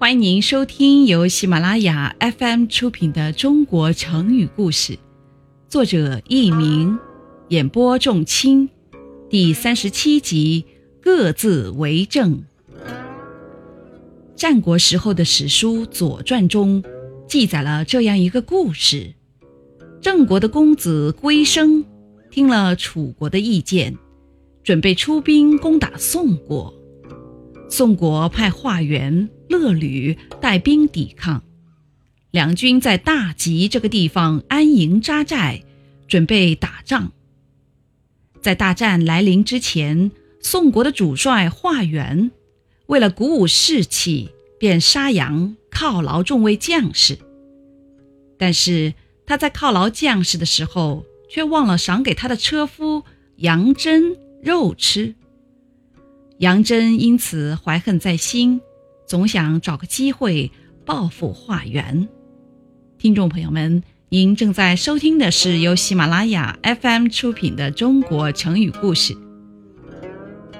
欢迎您收听由喜马拉雅 FM 出品的《中国成语故事》，作者佚名，演播仲卿，第三十七集各自为政。战国时候的史书《左传》中记载了这样一个故事：郑国的公子归生听了楚国的意见，准备出兵攻打宋国。宋国派华元、乐履带兵抵抗，两军在大吉这个地方安营扎寨，准备打仗。在大战来临之前，宋国的主帅华元为了鼓舞士气，便杀羊犒劳众位将士。但是他在犒劳将士的时候，却忘了赏给他的车夫杨真肉吃。杨真因此怀恨在心，总想找个机会报复华元。听众朋友们，您正在收听的是由喜马拉雅 FM 出品的《中国成语故事》。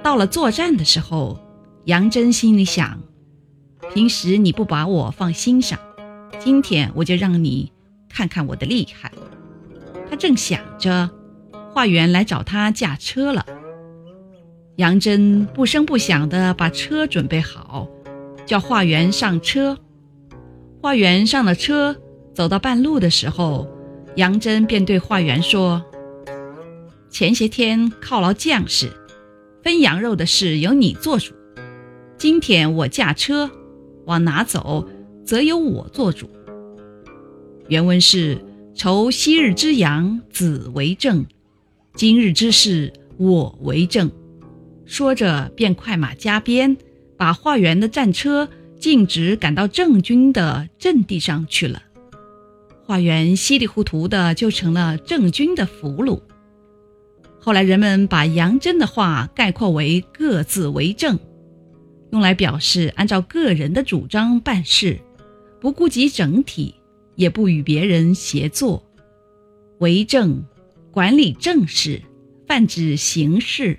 到了作战的时候，杨真心里想：平时你不把我放心上，今天我就让你看看我的厉害。他正想着，华元来找他驾车了。杨真不声不响地把车准备好，叫华元上车。华元上了车，走到半路的时候，杨真便对华元说：“前些天犒劳将士，分羊肉的事由你做主；今天我驾车，往哪走，则由我做主。”原文是：“酬昔日之羊，子为证；今日之事，我为证。”说着，便快马加鞭，把化元的战车径直赶到郑军的阵地上去了。化元稀里糊涂的就成了郑军的俘虏。后来人们把杨真的话概括为“各自为政”，用来表示按照个人的主张办事，不顾及整体，也不与别人协作。为政，管理政事，泛指行事。